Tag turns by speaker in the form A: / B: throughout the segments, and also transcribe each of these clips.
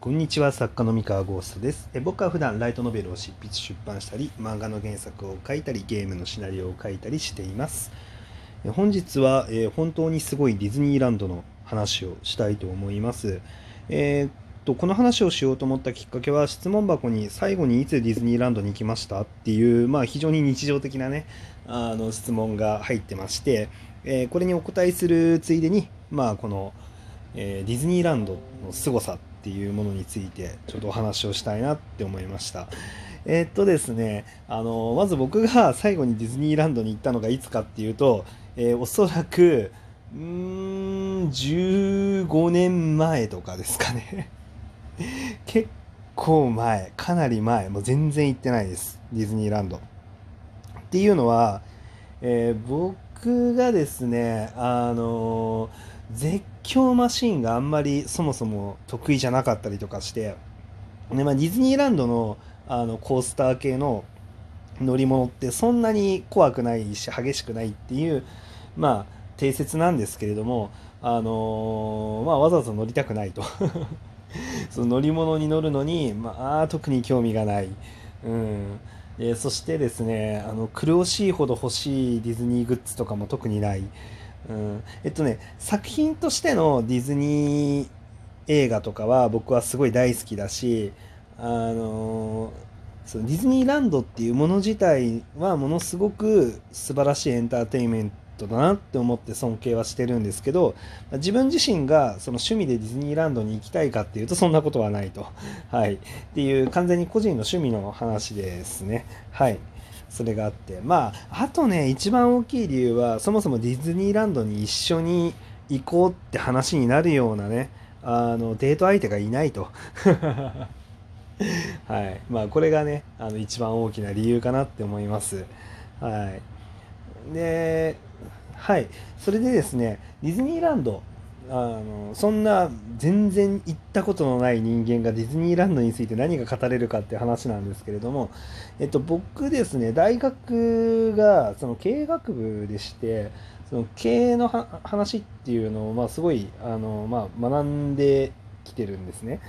A: こんにちは作家の三河ゴーストです。え僕は普段ライトノベルを執筆出版したり漫画の原作を書いたりゲームのシナリオを書いたりしています。え本日は、え本当にすごいディズニーランドの話をしたいと思います。えーっとこの話をしようと思ったきっかけは質問箱に最後にいつディズニーランドに行きましたっていうまあ非常に日常的なねあの質問が入ってまして、えーこれにお答えするついでにまあこのえーディズニーランドの凄さっていうものについてちょっとお話をしたいなって思いました。えーっとですね、あのまず僕が最後にディズニーランドに行ったのがいつかっていうと、えーおそらくうーん15年前とかですかね。結構前、かなり前、もう全然行ってないです、ディズニーランド。っていうのは、えー僕がですね、あの絶叫マシーンがあんまりそもそも得意じゃなかったりとかして、でまあ、ディズニーランドのあのコースター系の乗り物ってそんなに怖くないし激しくないっていうまあ定説なんですけれども、あのまあ、わざわざ乗りたくないと。その乗り物に乗るのに、まあ、特に興味がない、うん、でそしてですねあの苦しいほど欲しいディズニーグッズとかも特にない、うん、えっとね作品としてのディズニー映画とかは僕はすごい大好きだしあのそのディズニーランドっていうもの自体はものすごく素晴らしいエンターテインメントだなって思って尊敬はしてるんですけど自分自身がその趣味でディズニーランドに行きたいかっていうとそんなことはないと、はい、っていう完全に個人の趣味の話ですね。はい。それがあってまああとね一番大きい理由はそもそもディズニーランドに一緒に行こうって話になるようなねあのデート相手がいないと。はい。まあこれがねあの一番大きな理由かなって思います。はい。ではい。それでですねディズニーランドあのそんな全然行ったことのない人間がディズニーランドについて何が語れるかって話なんですけれども、えっと、僕ですね大学がその経営学部でしてその経営の話っていうのを、まあ、すごいあの、まあ、学んできてるんですね。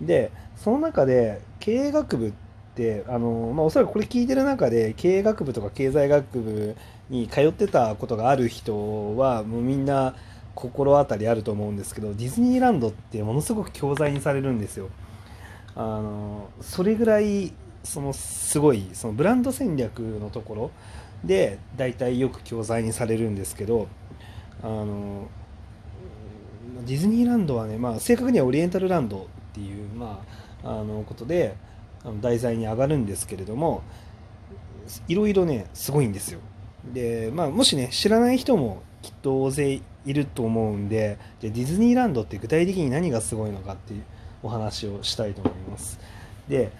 A: でその中で経営学部ってあの、まあ、おそらくこれ聞いてる中で経営学部とか経済学部に通ってたことがある人はもうみんな心当たりあると思うんですけどディズニーランドってものすごく教材にされるんですよ。あのそれぐらいそのすごいそのブランド戦略のところで大体よく教材にされるんですけどあのディズニーランドはね、まあ、正確にはオリエンタルランドっていう、まあ、あのことで題材に上がるんですけれどもいろいろねすごいんですよ。で、まあ、もしね知らない人もきっと大勢いると思うんででディズニーランドって具体的に何がすごいのかっていうお話をしたいと思います。で、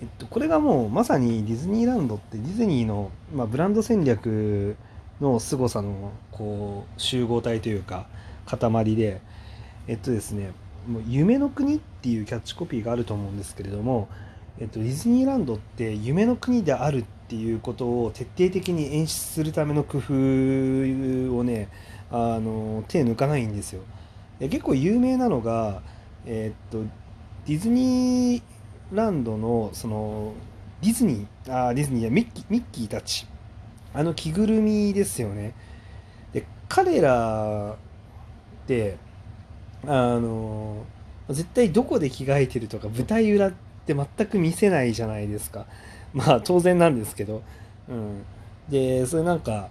A: えっと、これがもうまさにディズニーランドってディズニーの、まあ、ブランド戦略の凄さのこう集合体というか塊でえっとですねもう夢の国っていうキャッチコピーがあると思うんですけれども、えっと、ディズニーランドって夢の国であるっていうことを徹底的に演出するための工夫をねあの手抜かないんですよ。結構有名なのが、えっと、ディズニーランドのそのディズニーあディズニーやミッキーミッキーたちあの着ぐるみですよね。で彼らってあの絶対どこで着替えてるとか舞台裏って全く見せないじゃないですかまあ当然なんですけど、うん、でそれなんか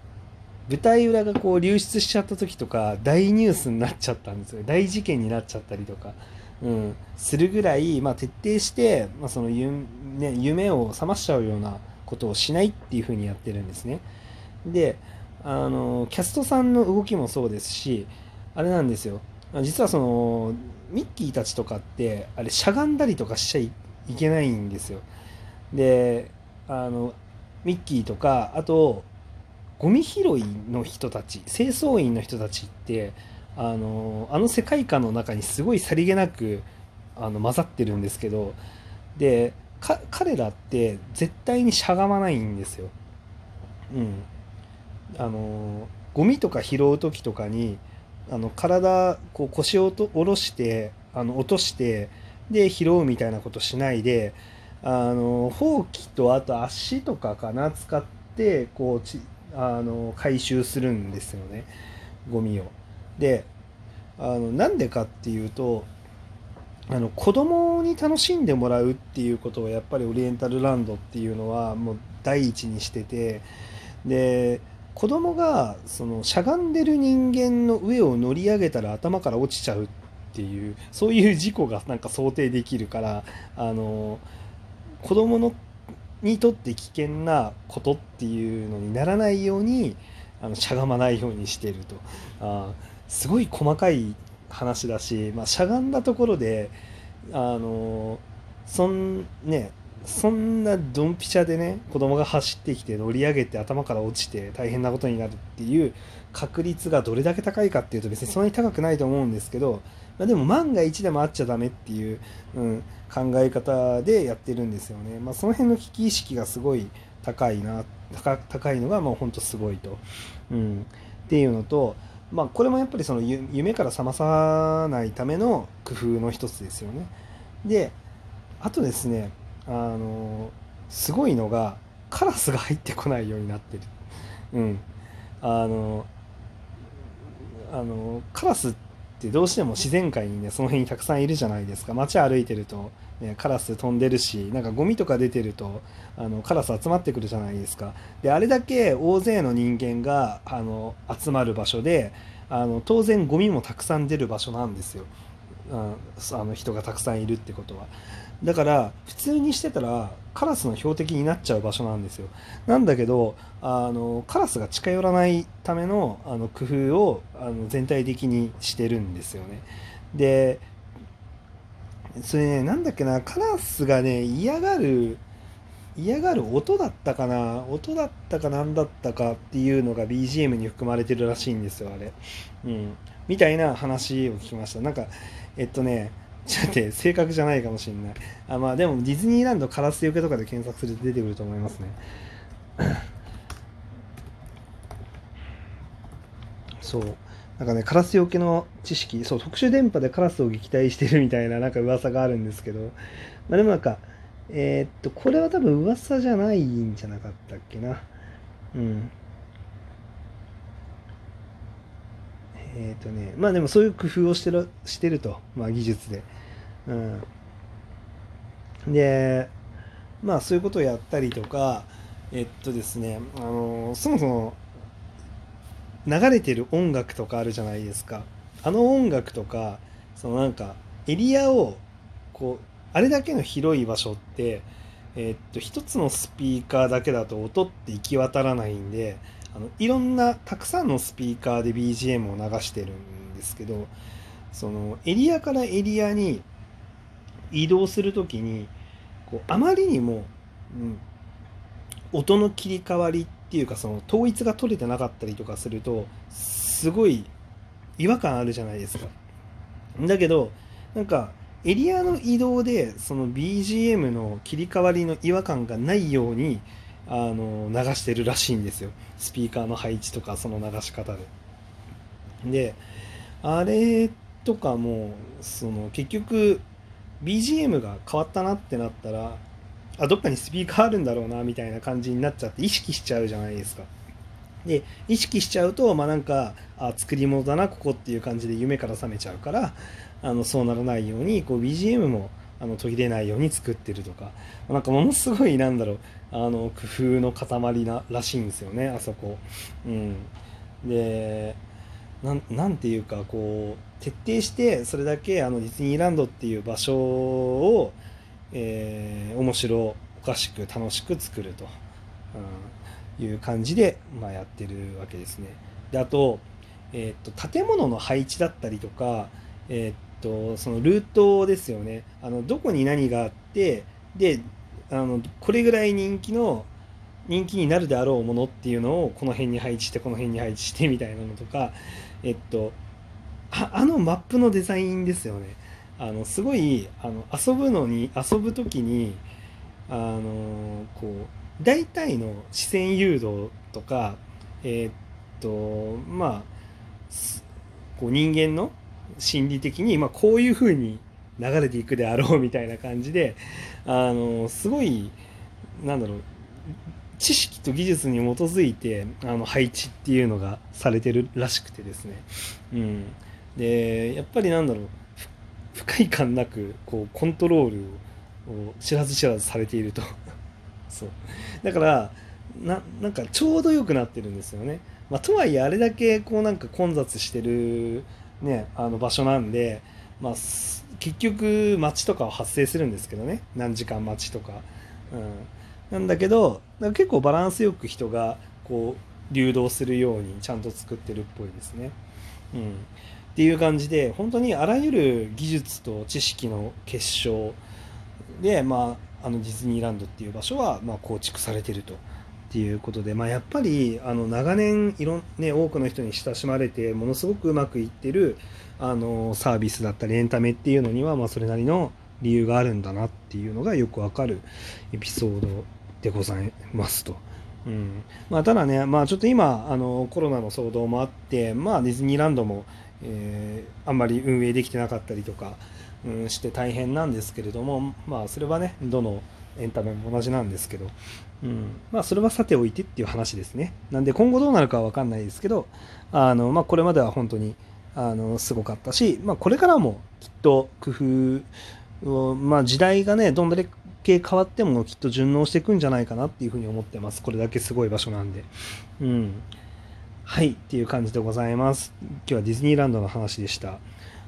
A: 舞台裏がこう流出しちゃった時とか大ニュースになっちゃったんですよ。大事件になっちゃったりとか、うん、するぐらい、まあ、徹底して、まあそのゆ、ね、夢を覚ましちゃうようなことをしないっていうふうにやってるんですね。であのキャストさんの動きもそうですしあれなんですよ。実はそのミッキーたちとかってあれしゃがんだりとかしちゃいけないんですよ。であのミッキーとかあとゴミ拾いの人たち清掃員の人たちってあのあの世界観の中にすごいさりげなくあの混ざってるんですけどでか彼らって絶対にしゃがまないんですよ。うん、あのゴミとか拾う時とかにあの体こう腰をと下ろしてあの落としてで拾うみたいなことしないであのほうきとあと足とかかな使ってこうちあの回収するんですよねゴミを。であのなんでかっていうとあの子供に楽しんでもらうっていうことをやっぱりオリエンタルランドっていうのはもう第一にしててで子供がそのしゃがんでる人間の上を乗り上げたら頭から落ちちゃうっていうそういう事故がなんか想定できるからあの子供のにとって危険なことっていうのにならないようにあのしゃがまないようにしてると。あすごい細かい話だし、まあ、しゃがんだところであのそんねそんなドンピシャでね子供が走ってきて乗り上げて頭から落ちて大変なことになるっていう確率がどれだけ高いかっていうと別にそんなに高くないと思うんですけど、まあ、でも万が一でもあっちゃダメっていう、うん、考え方でやってるんですよね。まあ、その辺の危機意識がすごい高いな高いのがもうほんとすごいと、うん、っていうのと、まあ、これもやっぱりその夢から覚まさないための工夫の一つですよね。であとですねあのすごいのがカラスが入ってこないようになってる。うん、あのあのカラスってどうしても自然界にねその辺にたくさんいるじゃないですか。街歩いてると、ね、カラス飛んでるしなんかゴミとか出てるとあのカラス集まってくるじゃないですか。であれだけ大勢の人間があの集まる場所であの当然ゴミもたくさん出る場所なんですよ。うんあの人がたくさんいるってことは。だから普通にしてたらカラスの標的になっちゃう場所なんですよ。なんだけどあのカラスが近寄らないためのあの工夫をあの全体的にしてるんですよね。でそれねなんだっけなカラスがね嫌がる嫌がる音だったかな音だったか何だったかっていうのが BGM に含まれてるらしいんですよあれ。うん。みたいな話を聞きました。なんかえっとねちょっと待って正確じゃないかもしれない。あまあでもディズニーランドカラスよけとかで検索すると出てくると思いますね。そう。なんかねカラスよけの知識。そう特殊電波でカラスを撃退してるみたいななんか噂があるんですけど。まあでもなんかえー、っとこれは多分噂じゃないんじゃなかったっけな。うん。えっ、ー、とねまあでもそういう工夫をしてるしてると、まあ、技術で。うん、でまあそういうことをやったりとかえっとですねあのそもそも流れてる音楽とかあるじゃないですか。あの音楽とかそのなんかエリアをこうあれだけの広い場所ってえっと一つのスピーカーだけだと音って行き渡らないんであのいろんなたくさんのスピーカーで BGM を流してるんですけどそのエリアからエリアに移動する時にこうあまりにも、うん、音の切り替わりっていうかその統一が取れてなかったりとかするとすごい違和感あるじゃないですか。だけどなんかエリアの移動でその BGM の切り替わりの違和感がないようにあの流してるらしいんですよスピーカーの配置とかその流し方で。であれとかもその結局 BGM が変わったなってなったらあどっかにスピーカーあるんだろうなみたいな感じになっちゃって意識しちゃうじゃないですか。で意識しちゃうとまあなんかあ作り物だなここっていう感じで夢から覚めちゃうからあのそうならないようにこう BGM もあの途切れないように作ってるとか。なんかものすごいなんだろう。あの工夫の塊ならしいんですよね。あそこ。うん、でなんていうかこう徹底してそれだけあのディズニーランドっていう場所を、えー、面白おかしく楽しく作ると、うん、いう感じで、まあ、やってるわけですね。であと,、えー、っと建物の配置だったりとか、えー、っとそのルートですよね。あのどこに何があってであのこれぐらい人気の人気になるであろうものっていうのをこの辺に配置してこの辺に配置してみたいなのとかえっとあのマップのデザインですよね。あのすごいあの遊ぶのに遊ぶ時にあのこう大体の視線誘導とかえっとまあこう人間の心理的に、まあ、こういうふうに流れていくであろうみたいな感じであのすごいなんだろう知識と技術に基づいてあの配置っていうのがされてるらしくてですね、うん、でやっぱりなんだろう不快感なくこうコントロールを知らず知らずされていると。そう。だからななんかちょうど良くなってるんですよね、まあ、とはいえあれだけこうなんか混雑してる、ね、あの場所なんで、まあ、結局待ちとかは発生するんですけどね何時間待ちとか、うん、なんだけど結構バランスよく人がこう流動するようにちゃんと作ってるっぽいですね。うん、っていう感じで本当にあらゆる技術と知識の結晶で、まあ、あのディズニーランドっていう場所は、ま、構築されてると。っていうことで、まあ、やっぱりあの長年いろ、ね、多くの人に親しまれてものすごくうまくいってるあのサービスだったりエンタメっていうのには、まあ、それなりの理由があるんだなっていうのがよくわかるエピソードでございますと。うんまあ、ただね、まあ、ちょっと今あのコロナの騒動もあって、まあ、ディズニーランドも、えー、あんまり運営できてなかったりとか、うん、して大変なんですけれども、まあ、それはねどのエンタメも同じなんですけど、うん。まあ、それはさておいてっていう話ですね。なんで今後どうなるかは分かんないですけどあの、まあ、これまでは本当にあのすごかったし、まあ、これからもきっと工夫を、まあ、時代がねどんだけ変わってもきっと順応していくんじゃないかなっていうふうに思ってます。これだけすごい場所なんで。うん。はい。っていう感じでございます。今日はディズニーランドの話でした。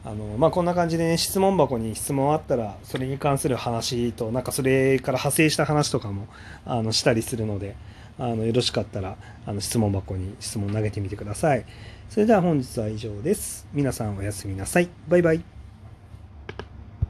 A: あのまあ、こんな感じでね質問箱に質問あったらそれに関する話となんかそれから派生した話とかもあのしたりするのであのよろしかったらあの質問箱に質問投げてみてください。それでは本日は以上です。皆さんおやすみなさい。バイバイ。